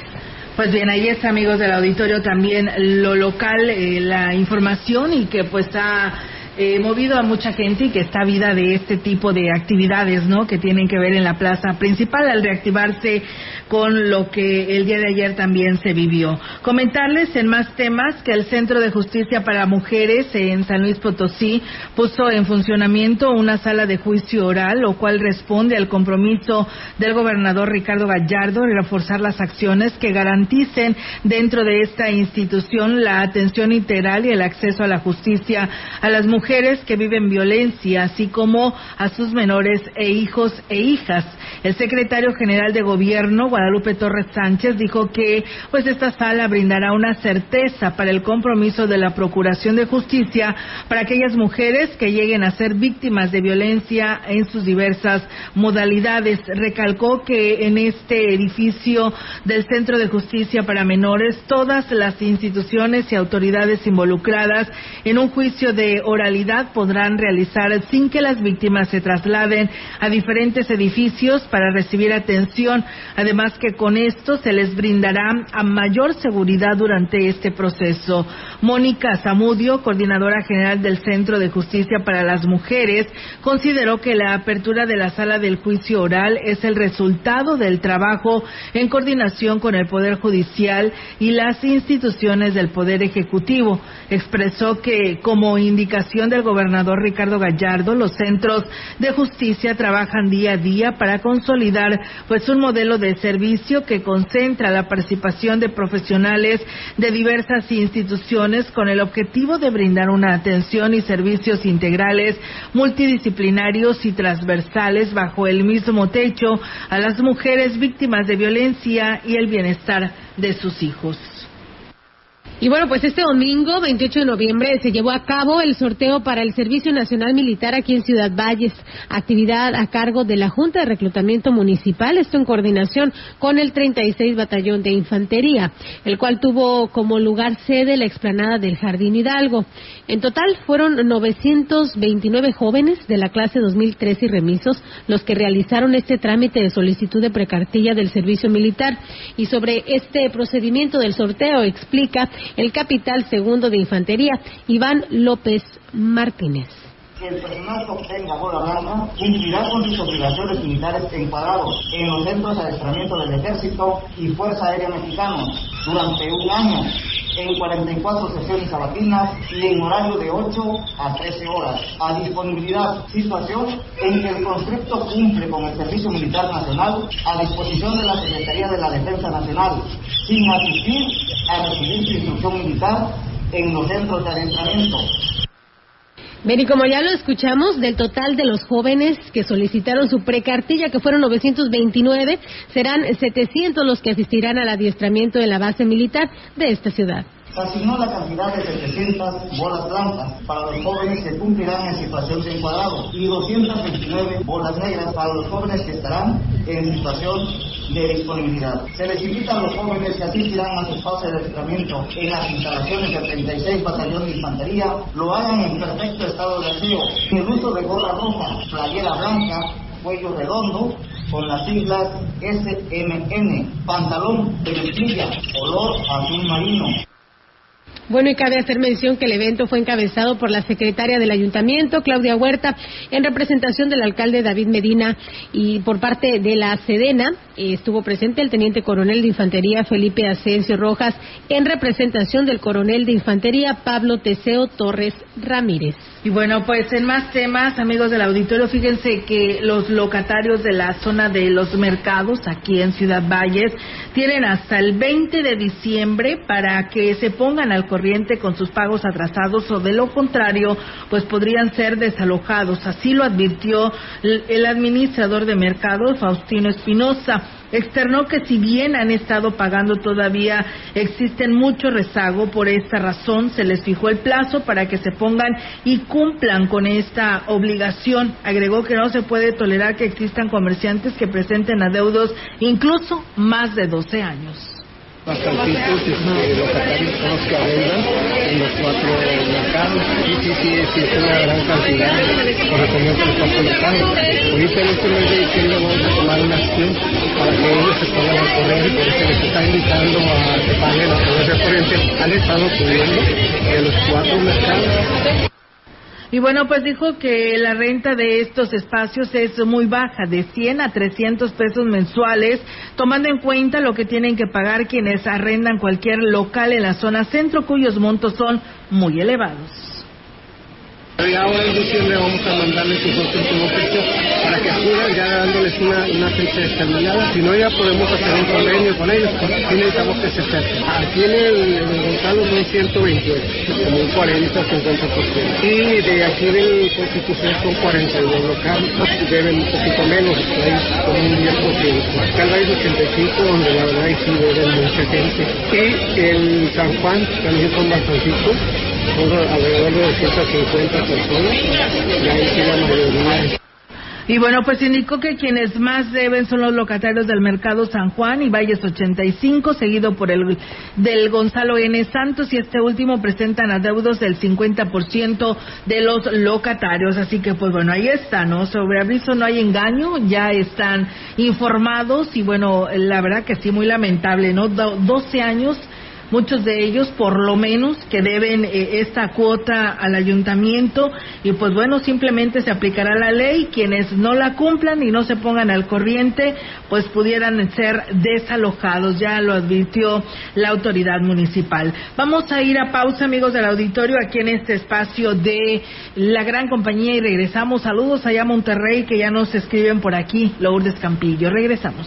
Pues bien, ahí está, amigos del auditorio, también lo local, eh, la información y que pues ha eh, movido a mucha gente y que está vida de este tipo de actividades, ¿no? Que tienen que ver en la plaza principal al reactivarse con lo que el día de ayer también se vivió. Comentarles en más temas que el Centro de Justicia para Mujeres en San Luis Potosí puso en funcionamiento una sala de juicio oral, lo cual responde al compromiso del gobernador Ricardo Gallardo de reforzar las acciones que garanticen dentro de esta institución la atención integral y el acceso a la justicia a las mujeres que viven violencia, así como a sus menores e hijos e hijas. El secretario general de Gobierno, Guadalupe Torres Sánchez dijo que pues esta sala brindará una certeza para el compromiso de la Procuración de Justicia para aquellas mujeres que lleguen a ser víctimas de violencia en sus diversas modalidades. Recalcó que en este edificio del Centro de Justicia para Menores todas las instituciones y autoridades involucradas en un juicio de podrán realizar sin que las víctimas se trasladen a diferentes edificios para recibir atención. Además que con esto se les brindará a mayor seguridad durante este proceso. Mónica Zamudio, coordinadora general del Centro de Justicia para las Mujeres, consideró que la apertura de la sala del juicio oral es el resultado del trabajo en coordinación con el Poder Judicial y las instituciones del Poder Ejecutivo. Expresó que, como indicación del gobernador Ricardo Gallardo, los centros de justicia trabajan día a día para consolidar pues un modelo de servicio que concentra la participación de profesionales de diversas instituciones con el objetivo de brindar una atención y servicios integrales, multidisciplinarios y transversales bajo el mismo techo a las mujeres víctimas de violencia y el bienestar de sus hijos. Y bueno, pues este domingo, 28 de noviembre, se llevó a cabo el sorteo para el Servicio Nacional Militar aquí en Ciudad Valles, actividad a cargo de la Junta de Reclutamiento Municipal, esto en coordinación con el 36 Batallón de Infantería, el cual tuvo como lugar sede la explanada del Jardín Hidalgo. En total fueron 929 jóvenes de la clase 2013 y remisos los que realizaron este trámite de solicitud de precartilla del servicio militar. Y sobre este procedimiento del sorteo explica el capital segundo de infantería, Iván López Martínez. Que el personal que obtenga bola blanca cumplirá con sus obligaciones militares encuadrados en los centros de adiestramiento del Ejército y Fuerza Aérea Mexicana durante un año en 44 sesiones sabatinas y en horario de 8 a 13 horas. A disponibilidad, situación en que el conscripto cumple con el Servicio Militar Nacional a disposición de la Secretaría de la Defensa Nacional, sin asistir a recibir su instrucción militar en los centros de adiestramiento. Bien, y como ya lo escuchamos, del total de los jóvenes que solicitaron su precartilla, que fueron 929, serán 700 los que asistirán al adiestramiento de la base militar de esta ciudad asignó la cantidad de 700 bolas blancas para los jóvenes que cumplirán en situación de encuadrado y 229 bolas negras para los jóvenes que estarán en situación de disponibilidad. Se les invita a los jóvenes que asistirán a su fase de entrenamiento en las instalaciones del 36 Batallón de Infantería lo hagan en perfecto estado de aseo, en el uso de gorra roja, playera blanca, cuello redondo, con las siglas SMN, pantalón de mezclilla, color azul marino. Bueno, y cabe hacer mención que el evento fue encabezado por la secretaria del ayuntamiento, Claudia Huerta, en representación del alcalde David Medina y por parte de la Sedena estuvo presente el teniente coronel de infantería Felipe Asensio Rojas en representación del coronel de infantería Pablo Teseo Torres Ramírez. Y bueno, pues en más temas, amigos del auditorio, fíjense que los locatarios de la zona de los mercados aquí en Ciudad Valles tienen hasta el 20 de diciembre para que se pongan al corriente con sus pagos atrasados o de lo contrario, pues podrían ser desalojados. Así lo advirtió el administrador de mercados, Faustino Espinosa externó que si bien han estado pagando todavía existen mucho rezago, por esta razón se les fijó el plazo para que se pongan y cumplan con esta obligación. Agregó que no se puede tolerar que existan comerciantes que presenten adeudos incluso más de 12 años. Bastantitos este, locatarios son los que arrendan en los cuatro mercados. Sí, sí, sí, sí, es una gran cantidad correspondiente a los cuatro mercados. Ahorita en este mes de diciembre vamos a tomar una acción para que ellos se pongan a correr y por eso les está invitando a que paguen la pobreza. Han estado cubriendo en los cuatro mercados. Y bueno, pues dijo que la renta de estos espacios es muy baja, de 100 a 300 pesos mensuales, tomando en cuenta lo que tienen que pagar quienes arrendan cualquier local en la zona centro, cuyos montos son muy elevados. Y ahora en diciembre vamos a mandarles su último dándoles una, una fecha determinada. Si no, ya podemos hacer un convenio con ellos, porque necesitamos que se acerquen. Aquí en el, en el Gonzalo son 128, como un 40 o 50%. Y de aquí del Constitución son 42 locales, deben un poquito menos, como un 10%. Acá hay 85, donde la verdad sí deben mucha gente. Y el San Juan también son bastantitos son alrededor de 250 personas y ahí sí la mayoría Y bueno, pues indicó que quienes más deben son los locatarios del Mercado San Juan y Valles 85, seguido por el del Gonzalo N. Santos, y este último presentan adeudos del 50% de los locatarios. Así que, pues bueno, ahí está, ¿no? Sobre aviso no hay engaño, ya están informados y bueno, la verdad que sí, muy lamentable, ¿no? Do 12 años muchos de ellos por lo menos que deben eh, esta cuota al ayuntamiento y pues bueno, simplemente se aplicará la ley, quienes no la cumplan y no se pongan al corriente, pues pudieran ser desalojados, ya lo advirtió la autoridad municipal. Vamos a ir a pausa, amigos del auditorio, aquí en este espacio de la gran compañía y regresamos. Saludos allá a Monterrey que ya nos escriben por aquí, Lourdes Campillo. Regresamos.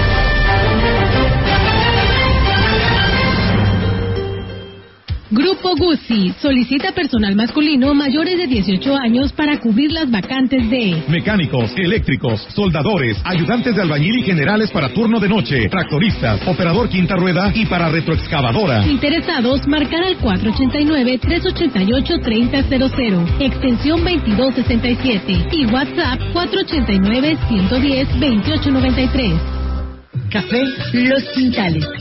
Grupo Guzzi solicita personal masculino mayores de 18 años para cubrir las vacantes de mecánicos, eléctricos, soldadores, ayudantes de albañil y generales para turno de noche, tractoristas, operador quinta rueda y para retroexcavadora. Interesados, marcar al 489-388-3000, extensión 2267 y WhatsApp 489-110-2893. Café Los Quintales.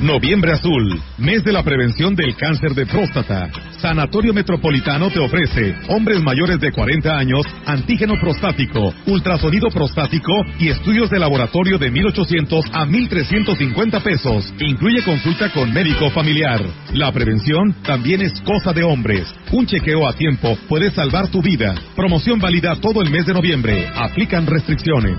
Noviembre Azul, mes de la prevención del cáncer de próstata. Sanatorio Metropolitano te ofrece hombres mayores de 40 años, antígeno prostático, ultrasonido prostático y estudios de laboratorio de 1.800 a 1.350 pesos. Incluye consulta con médico familiar. La prevención también es cosa de hombres. Un chequeo a tiempo puede salvar tu vida. Promoción válida todo el mes de noviembre. Aplican restricciones.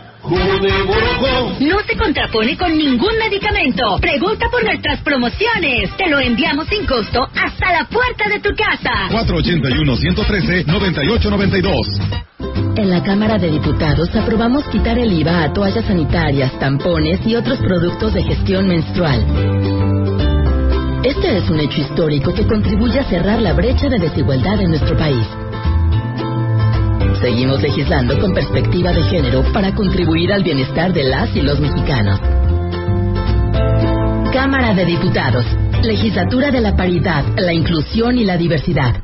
de. No se contrapone con ningún medicamento. Pregunta por nuestras promociones. Te lo enviamos sin costo hasta la puerta de tu casa. 481-113-9892. En la Cámara de Diputados aprobamos quitar el IVA a toallas sanitarias, tampones y otros productos de gestión menstrual. Este es un hecho histórico que contribuye a cerrar la brecha de desigualdad en nuestro país. Seguimos legislando con perspectiva de género para contribuir al bienestar de las y los mexicanos. Cámara de Diputados. Legislatura de la Paridad, la Inclusión y la Diversidad.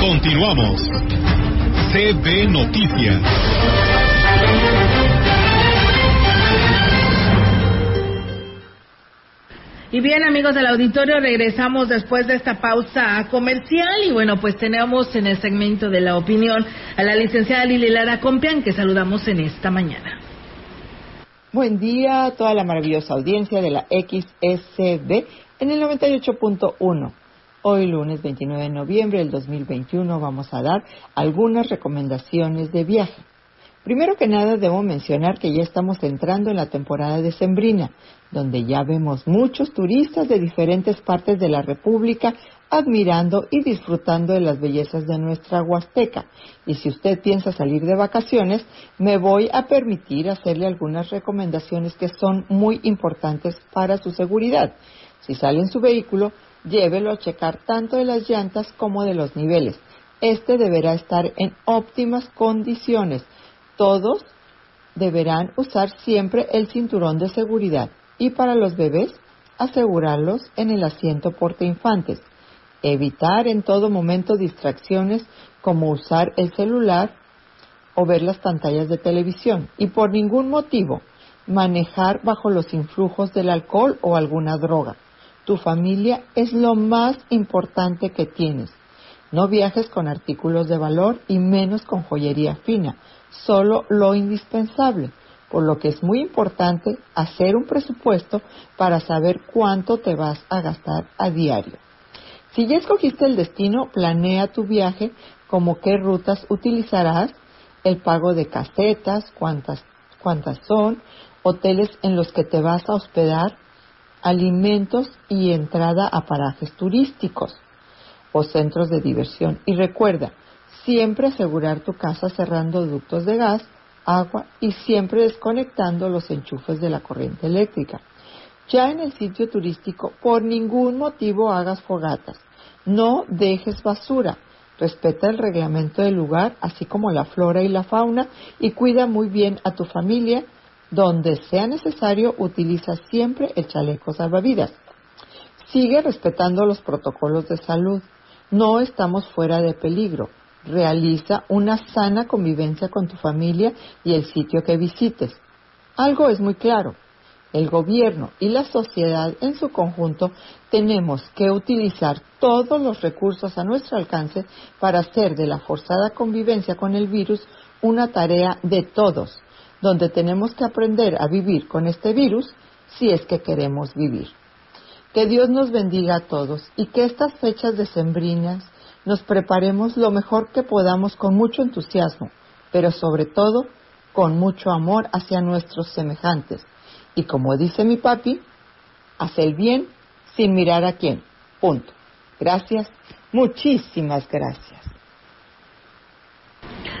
Continuamos. CB Noticias. Y bien, amigos del auditorio, regresamos después de esta pausa comercial y bueno, pues tenemos en el segmento de la opinión a la licenciada Lili Lara Compian que saludamos en esta mañana. Buen día a toda la maravillosa audiencia de la XSB en el 98.1. Hoy lunes 29 de noviembre del 2021 vamos a dar algunas recomendaciones de viaje. Primero que nada debo mencionar que ya estamos entrando en la temporada decembrina, donde ya vemos muchos turistas de diferentes partes de la República admirando y disfrutando de las bellezas de nuestra Huasteca. Y si usted piensa salir de vacaciones, me voy a permitir hacerle algunas recomendaciones que son muy importantes para su seguridad. Si sale en su vehículo, llévelo a checar tanto de las llantas como de los niveles. Este deberá estar en óptimas condiciones todos deberán usar siempre el cinturón de seguridad y para los bebés asegurarlos en el asiento porte infantes. Evitar en todo momento distracciones como usar el celular o ver las pantallas de televisión y por ningún motivo manejar bajo los influjos del alcohol o alguna droga. Tu familia es lo más importante que tienes. No viajes con artículos de valor y menos con joyería fina solo lo indispensable, por lo que es muy importante hacer un presupuesto para saber cuánto te vas a gastar a diario. Si ya escogiste el destino, planea tu viaje, como qué rutas utilizarás, el pago de casetas, cuántas, cuántas son, hoteles en los que te vas a hospedar, alimentos y entrada a parajes turísticos o centros de diversión. Y recuerda, siempre asegurar tu casa cerrando ductos de gas, agua y siempre desconectando los enchufes de la corriente eléctrica. Ya en el sitio turístico, por ningún motivo hagas fogatas. No dejes basura. Respeta el reglamento del lugar, así como la flora y la fauna, y cuida muy bien a tu familia. Donde sea necesario, utiliza siempre el chaleco salvavidas. Sigue respetando los protocolos de salud. No estamos fuera de peligro realiza una sana convivencia con tu familia y el sitio que visites. Algo es muy claro. El gobierno y la sociedad en su conjunto tenemos que utilizar todos los recursos a nuestro alcance para hacer de la forzada convivencia con el virus una tarea de todos, donde tenemos que aprender a vivir con este virus si es que queremos vivir. Que Dios nos bendiga a todos y que estas fechas decembrinas nos preparemos lo mejor que podamos con mucho entusiasmo, pero sobre todo con mucho amor hacia nuestros semejantes. Y como dice mi papi, haz el bien sin mirar a quién. Punto. Gracias, muchísimas gracias.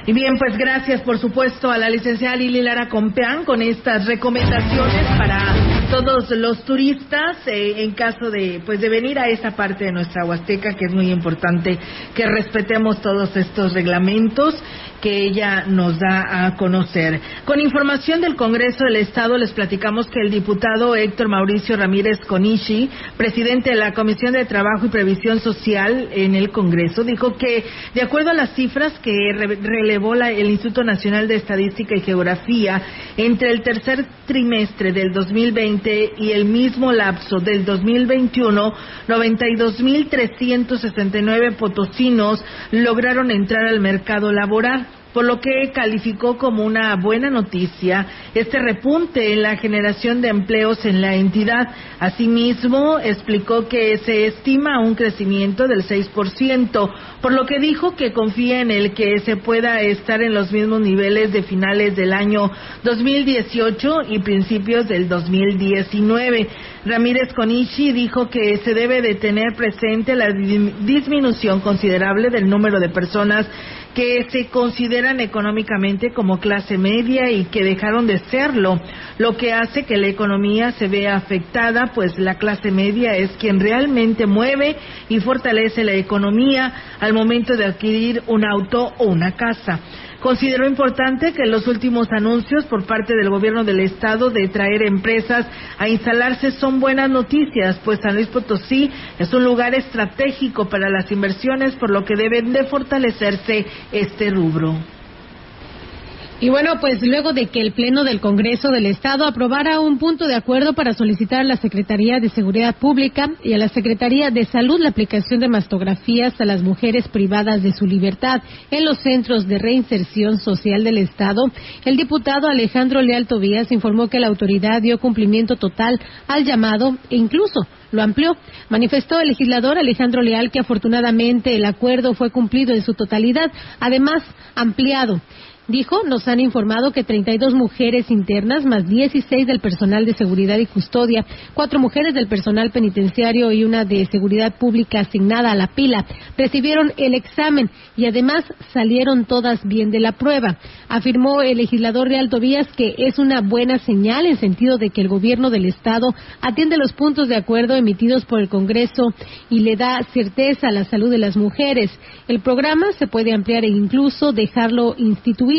Y bien, pues gracias por supuesto a la licenciada Lili Lara Compeán con estas recomendaciones para todos los turistas eh, en caso de pues de venir a esta parte de nuestra Huasteca que es muy importante que respetemos todos estos reglamentos que ella nos da a conocer. Con información del Congreso del Estado les platicamos que el diputado Héctor Mauricio Ramírez Conishi, presidente de la Comisión de Trabajo y Previsión Social en el Congreso, dijo que de acuerdo a las cifras que relevó el Instituto Nacional de Estadística y Geografía entre el tercer trimestre del 2020 y el mismo lapso del 2021, 92.369 potosinos lograron entrar al mercado laboral por lo que calificó como una buena noticia este repunte en la generación de empleos en la entidad. Asimismo, explicó que se estima un crecimiento del 6%, por lo que dijo que confía en el que se pueda estar en los mismos niveles de finales del año 2018 y principios del 2019. Ramírez Conichi dijo que se debe de tener presente la disminución considerable del número de personas que se consideran económicamente como clase media y que dejaron de serlo, lo que hace que la economía se vea afectada, pues la clase media es quien realmente mueve y fortalece la economía al momento de adquirir un auto o una casa. Consideró importante que los últimos anuncios por parte del gobierno del estado de traer empresas a instalarse son buenas noticias, pues San Luis Potosí es un lugar estratégico para las inversiones, por lo que deben de fortalecerse este rubro. Y bueno, pues luego de que el Pleno del Congreso del Estado aprobara un punto de acuerdo para solicitar a la Secretaría de Seguridad Pública y a la Secretaría de Salud la aplicación de mastografías a las mujeres privadas de su libertad en los centros de reinserción social del Estado, el diputado Alejandro Leal Tobías informó que la autoridad dio cumplimiento total al llamado e incluso lo amplió. Manifestó el legislador Alejandro Leal que afortunadamente el acuerdo fue cumplido en su totalidad, además ampliado. Dijo, nos han informado que 32 mujeres internas, más 16 del personal de seguridad y custodia, cuatro mujeres del personal penitenciario y una de seguridad pública asignada a la pila, recibieron el examen y además salieron todas bien de la prueba. Afirmó el legislador de Alto Vías que es una buena señal en sentido de que el gobierno del Estado atiende los puntos de acuerdo emitidos por el Congreso y le da certeza a la salud de las mujeres. El programa se puede ampliar e incluso dejarlo instituido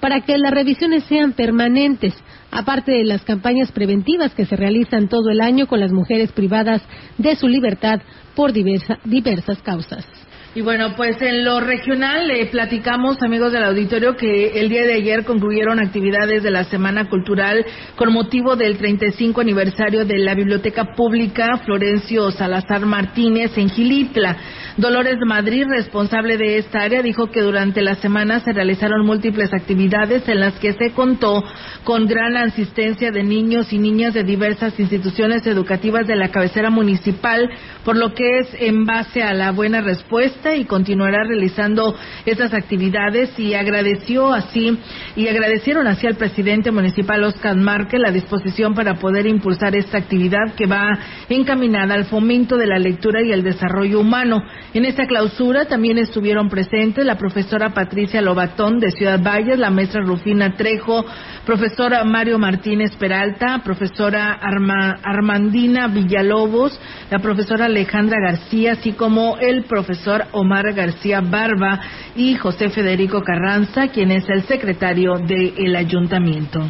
para que las revisiones sean permanentes, aparte de las campañas preventivas que se realizan todo el año con las mujeres privadas de su libertad por diversas causas. Y bueno, pues en lo regional le platicamos, amigos del auditorio, que el día de ayer concluyeron actividades de la Semana Cultural con motivo del 35 aniversario de la Biblioteca Pública Florencio Salazar Martínez en Gilitla. Dolores Madrid, responsable de esta área, dijo que durante la semana se realizaron múltiples actividades en las que se contó con gran asistencia de niños y niñas de diversas instituciones educativas de la cabecera municipal, por lo que es en base a la buena respuesta y continuará realizando esas actividades y agradeció así y agradecieron así al presidente municipal Oscar Márquez la disposición para poder impulsar esta actividad que va encaminada al fomento de la lectura y el desarrollo humano. En esta clausura también estuvieron presentes la profesora Patricia Lobatón de Ciudad Valles, la maestra Rufina Trejo, profesora Mario Martínez Peralta, profesora Armandina Villalobos, la profesora Alejandra García, así como el profesor Omar García Barba y José Federico Carranza, quien es el secretario del ayuntamiento.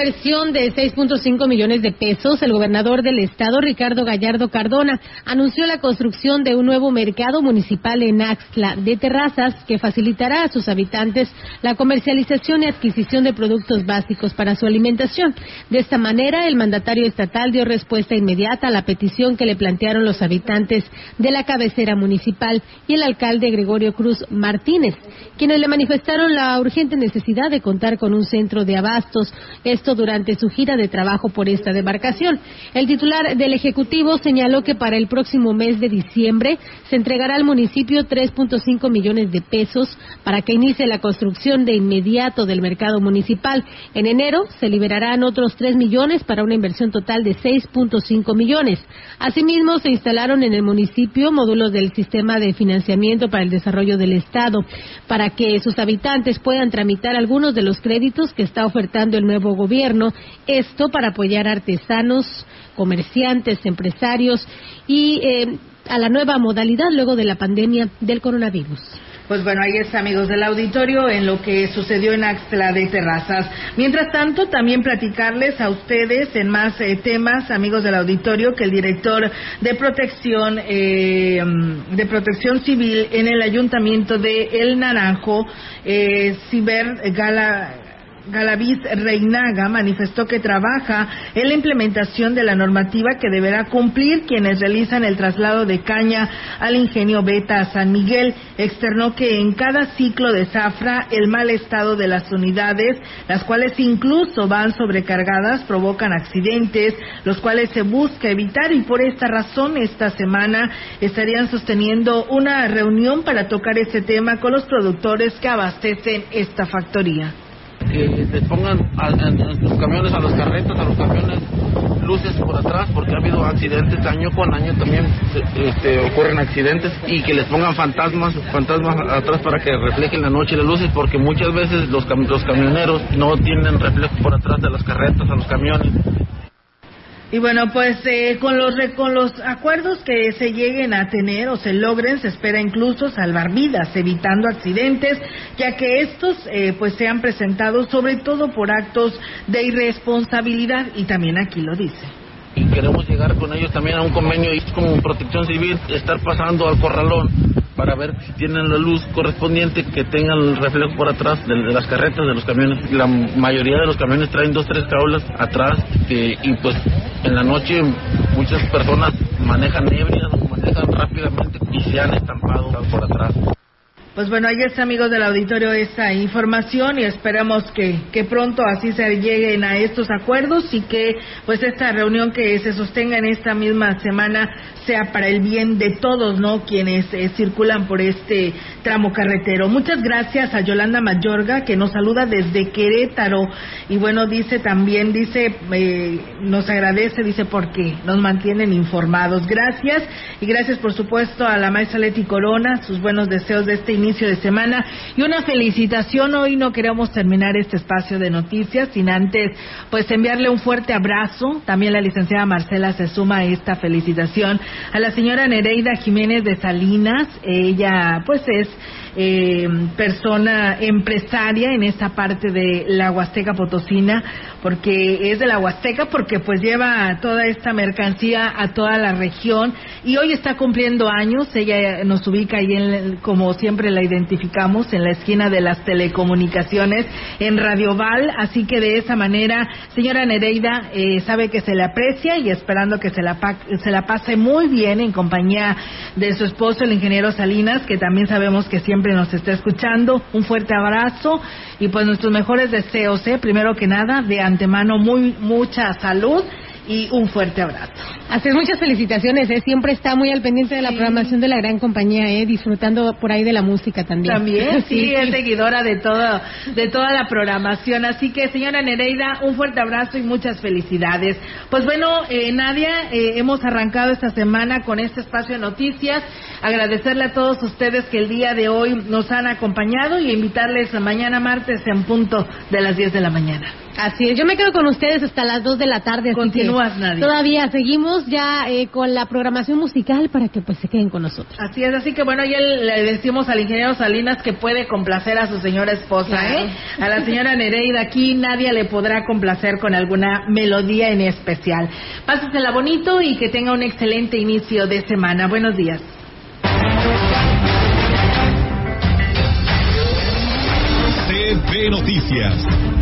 Inversión de 6.5 millones de pesos, el gobernador del estado, Ricardo Gallardo Cardona, anunció la construcción de un nuevo mercado municipal en Axtla de terrazas que facilitará a sus habitantes la comercialización y adquisición de productos básicos para su alimentación. De esta manera, el mandatario estatal dio respuesta inmediata a la petición que le plantearon los habitantes de la cabecera municipal y el alcalde Gregorio Cruz Martínez, quienes le manifestaron la urgente necesidad de contar con un centro de abastos esto durante su gira de trabajo por esta demarcación. El titular del Ejecutivo señaló que para el próximo mes de diciembre se entregará al municipio 3.5 millones de pesos para que inicie la construcción de inmediato del mercado municipal. En enero se liberarán otros 3 millones para una inversión total de 6.5 millones. Asimismo, se instalaron en el municipio módulos del sistema de financiamiento para el desarrollo del Estado para que sus habitantes puedan tramitar algunos de los créditos que está ofertando el nuevo gobierno. Esto para apoyar a artesanos, comerciantes, empresarios y eh, a la nueva modalidad luego de la pandemia del coronavirus. Pues bueno, ahí está, amigos del auditorio, en lo que sucedió en Axtla de Terrazas. Mientras tanto, también platicarles a ustedes en más eh, temas, amigos del auditorio, que el director de protección eh, de protección civil en el ayuntamiento de El Naranjo, eh, Ciber Gala Galaviz Reinaga manifestó que trabaja en la implementación de la normativa que deberá cumplir quienes realizan el traslado de caña al ingenio Beta San Miguel. Externó que en cada ciclo de zafra el mal estado de las unidades, las cuales incluso van sobrecargadas, provocan accidentes, los cuales se busca evitar y por esta razón esta semana estarían sosteniendo una reunión para tocar este tema con los productores que abastecen esta factoría que les pongan a, los camiones, a los carretos, a los camiones luces por atrás, porque ha habido accidentes año con año también este, ocurren accidentes y que les pongan fantasmas, fantasmas atrás para que reflejen la noche las luces, porque muchas veces los, los camioneros no tienen reflejo por atrás de las carretas, a los camiones y bueno, pues eh, con, los, con los acuerdos que se lleguen a tener o se logren, se espera incluso salvar vidas, evitando accidentes, ya que estos eh, pues sean presentados sobre todo por actos de irresponsabilidad. Y también aquí lo dice. Y queremos llegar con ellos también a un convenio y como protección civil estar pasando al corralón para ver si tienen la luz correspondiente que tengan el reflejo por atrás de, las carretas de los camiones. La mayoría de los camiones traen dos tres caulas atrás y pues en la noche muchas personas manejan ebrias manejan rápidamente y se han estampado por atrás pues bueno, ahí está, amigos del auditorio, esa información y esperamos que, que pronto así se lleguen a estos acuerdos y que pues esta reunión que se sostenga en esta misma semana sea para el bien de todos, ¿no? Quienes eh, circulan por este tramo carretero. Muchas gracias a Yolanda Mayorga que nos saluda desde Querétaro y bueno, dice también, dice, eh, nos agradece, dice, porque nos mantienen informados. Gracias y gracias por supuesto a la maestra Leti Corona, sus buenos deseos de este inicio de semana y una felicitación. Hoy no queremos terminar este espacio de noticias sin antes pues enviarle un fuerte abrazo. También la licenciada Marcela se suma a esta felicitación a la señora Nereida Jiménez de Salinas. Ella pues es eh, persona empresaria en esta parte de la Huasteca Potosina, porque es de la Huasteca, porque pues lleva toda esta mercancía a toda la región y hoy está cumpliendo años. Ella nos ubica ahí, en, como siempre la identificamos, en la esquina de las telecomunicaciones en Radio Val, así que de esa manera, señora Nereida, eh, sabe que se le aprecia y esperando que se la, se la pase muy bien en compañía de su esposo, el ingeniero Salinas, que también sabemos que siempre nos está escuchando. Un fuerte abrazo y pues nuestros mejores deseos, ¿eh? primero que nada, de antemano muy mucha salud y un fuerte abrazo. Hacer muchas felicitaciones, ¿eh? siempre está muy al pendiente de la programación de la gran compañía, ¿eh? disfrutando por ahí de la música también. También, sí, es seguidora de todo, de toda la programación. Así que, señora Nereida, un fuerte abrazo y muchas felicidades. Pues bueno, eh, Nadia, eh, hemos arrancado esta semana con este espacio de noticias. Agradecerle a todos ustedes que el día de hoy nos han acompañado y invitarles a mañana martes en punto de las 10 de la mañana. Así es, yo me quedo con ustedes hasta las 2 de la tarde. Continúas, Nadia. Todavía seguimos ya eh, con la programación musical para que pues se queden con nosotros. Así es, así que bueno, ya le decimos al ingeniero Salinas que puede complacer a su señora esposa, ¿eh? A la señora Nereida aquí nadie le podrá complacer con alguna melodía en especial. Pásesela bonito y que tenga un excelente inicio de semana. Buenos días. CB Noticias,